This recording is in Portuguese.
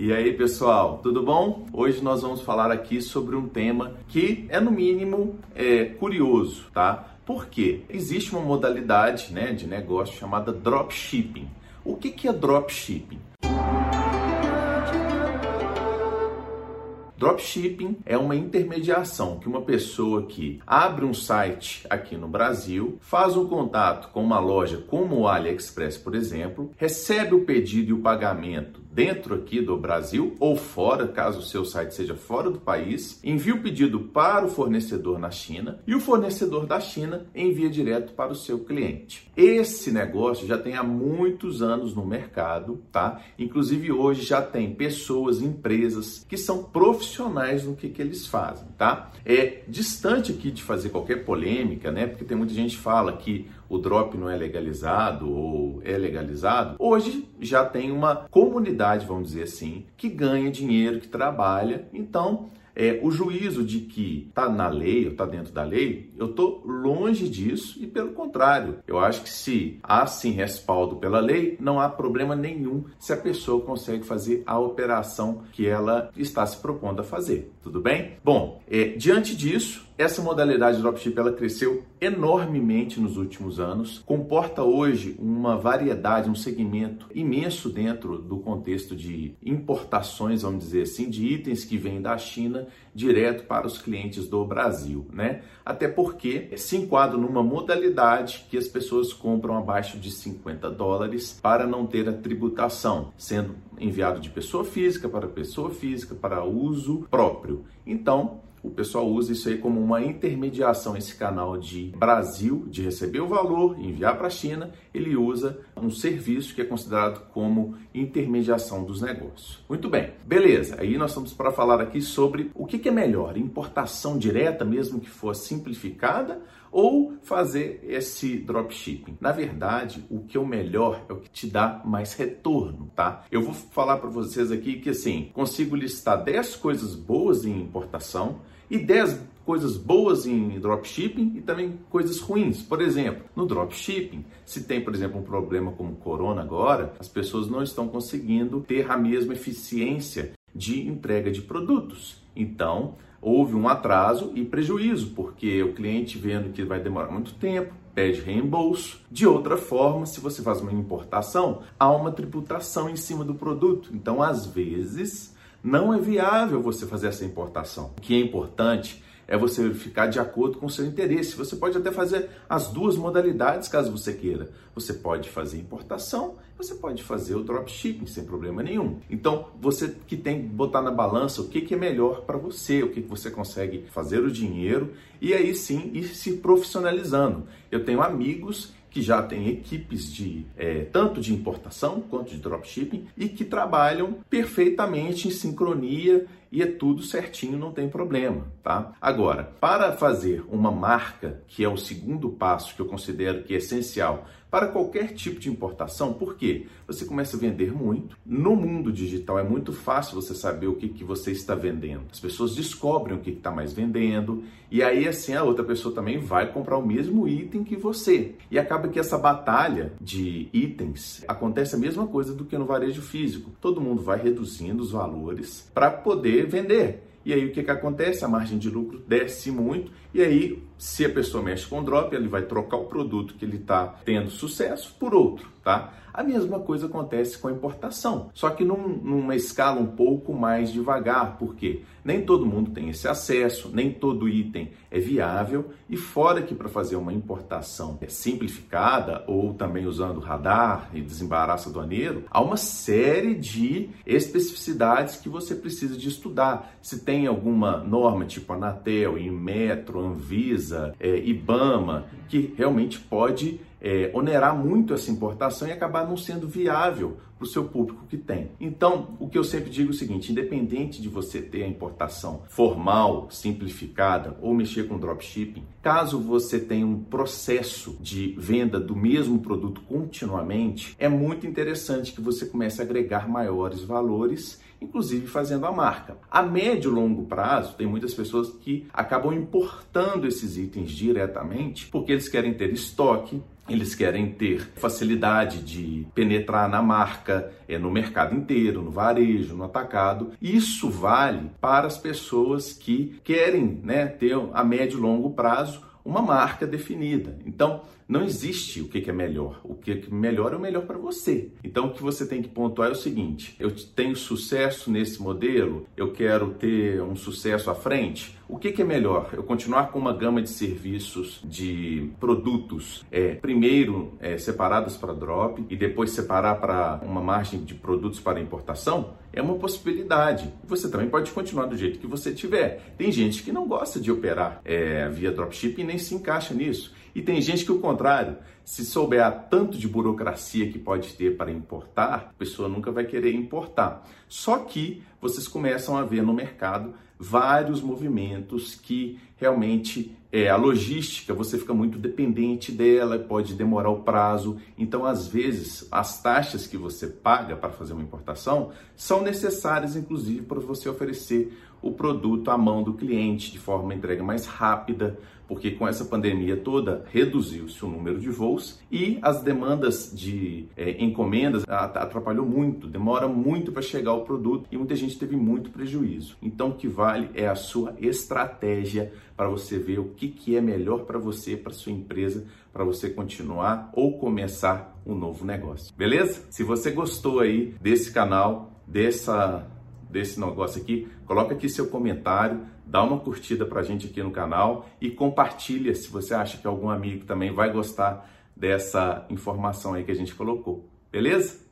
E aí, pessoal, tudo bom? Hoje nós vamos falar aqui sobre um tema que é no mínimo é, curioso, tá? Porque existe uma modalidade, né, de negócio chamada dropshipping. O que que é dropshipping? Dropshipping é uma intermediação que uma pessoa que abre um site aqui no Brasil, faz um contato com uma loja como o AliExpress, por exemplo, recebe o pedido e o pagamento dentro aqui do Brasil ou fora, caso o seu site seja fora do país, envia o pedido para o fornecedor na China e o fornecedor da China envia direto para o seu cliente. Esse negócio já tem há muitos anos no mercado, tá? Inclusive hoje já tem pessoas, empresas que são profissionais no que, que eles fazem, tá? É distante aqui de fazer qualquer polêmica, né? Porque tem muita gente que fala que o drop não é legalizado ou é legalizado. Hoje já tem uma comunidade, vamos dizer assim, que ganha dinheiro, que trabalha. Então, é, o juízo de que está na lei ou está dentro da lei, eu estou longe disso e pelo contrário, eu acho que se há sim respaldo pela lei, não há problema nenhum se a pessoa consegue fazer a operação que ela está se propondo a fazer, tudo bem? Bom, é, diante disso, essa modalidade de dropship ela cresceu enormemente nos últimos anos, comporta hoje uma variedade, um segmento imenso dentro do contexto de importações, vamos dizer assim, de itens que vêm da China direto para os clientes do Brasil, né? Até porque se enquadra numa modalidade que as pessoas compram abaixo de 50 dólares para não ter a tributação, sendo enviado de pessoa física para pessoa física para uso próprio. Então, o pessoal usa isso aí como uma intermediação, esse canal de Brasil, de receber o valor, enviar para a China, ele usa um serviço que é considerado como intermediação dos negócios. Muito bem, beleza. Aí nós estamos para falar aqui sobre o que, que é melhor, importação direta, mesmo que for simplificada, ou fazer esse dropshipping. Na verdade, o que é o melhor é o que te dá mais retorno, tá? Eu vou falar para vocês aqui que assim, consigo listar 10 coisas boas em importação e 10 coisas boas em dropshipping e também coisas ruins. Por exemplo, no dropshipping, se tem, por exemplo, um problema como corona agora, as pessoas não estão conseguindo ter a mesma eficiência de entrega de produtos. Então, houve um atraso e prejuízo, porque o cliente vendo que vai demorar muito tempo, pede reembolso. De outra forma, se você faz uma importação, há uma tributação em cima do produto. Então, às vezes, não é viável você fazer essa importação. O que é importante é você verificar de acordo com o seu interesse. Você pode até fazer as duas modalidades caso você queira. Você pode fazer importação, você pode fazer o dropshipping sem problema nenhum. Então, você que tem que botar na balança o que, que é melhor para você, o que, que você consegue fazer o dinheiro e aí sim ir se profissionalizando. Eu tenho amigos que já têm equipes de é, tanto de importação quanto de dropshipping e que trabalham perfeitamente em sincronia e é tudo certinho, não tem problema, tá? Agora, para fazer uma marca, que é o segundo passo que eu considero que é essencial para qualquer tipo de importação, porque você começa a vender muito. No mundo digital é muito fácil você saber o que, que você está vendendo. As pessoas descobrem o que está mais vendendo, e aí assim a outra pessoa também vai comprar o mesmo item que você. E acaba que essa batalha de itens acontece a mesma coisa do que no varejo físico. Todo mundo vai reduzindo os valores para poder vender. E aí o que, que acontece? A margem de lucro desce muito, e aí, se a pessoa mexe com drop, ele vai trocar o produto que ele está tendo sucesso por outro, tá? A mesma coisa acontece com a importação, só que num, numa escala um pouco mais devagar, porque nem todo mundo tem esse acesso, nem todo item é viável, e fora que para fazer uma importação simplificada ou também usando radar e desembaraço aduaneiro, há uma série de especificidades que você precisa de estudar. Se tem alguma norma tipo Anatel, Inmetro, Anvisa, é, Ibama, que realmente pode é, onerar muito essa importação e acabar não sendo viável para o seu público que tem. Então, o que eu sempre digo é o seguinte: independente de você ter a importação formal, simplificada ou mexer com dropshipping, caso você tenha um processo de venda do mesmo produto continuamente, é muito interessante que você comece a agregar maiores valores inclusive fazendo a marca. A médio e longo prazo, tem muitas pessoas que acabam importando esses itens diretamente porque eles querem ter estoque, eles querem ter facilidade de penetrar na marca, é, no mercado inteiro, no varejo, no atacado. Isso vale para as pessoas que querem né, ter a médio e longo prazo uma marca definida. Então, não existe o que é melhor. O que é melhor é o melhor para você. Então, o que você tem que pontuar é o seguinte: eu tenho sucesso nesse modelo, eu quero ter um sucesso à frente. O que é melhor? Eu continuar com uma gama de serviços, de produtos, é, primeiro é, separados para drop e depois separar para uma margem de produtos para importação? É uma possibilidade. Você também pode continuar do jeito que você tiver. Tem gente que não gosta de operar é, via dropship e nem se encaixa nisso. E tem gente que o contrário, se souber a tanto de burocracia que pode ter para importar, a pessoa nunca vai querer importar. Só que vocês começam a ver no mercado vários movimentos que realmente é, a logística você fica muito dependente dela, pode demorar o prazo. Então, às vezes, as taxas que você paga para fazer uma importação são necessárias, inclusive, para você oferecer o produto à mão do cliente de forma entrega mais rápida, porque com essa pandemia toda reduziu-se o número de voos e as demandas de é, encomendas atrapalhou muito, demora muito para chegar o produto e muita gente teve muito prejuízo. Então o que vale é a sua estratégia para você ver o que, que é melhor para você, para sua empresa, para você continuar ou começar um novo negócio. Beleza? Se você gostou aí desse canal, dessa desse negócio aqui, coloca aqui seu comentário, dá uma curtida pra gente aqui no canal e compartilha se você acha que algum amigo também vai gostar dessa informação aí que a gente colocou. Beleza?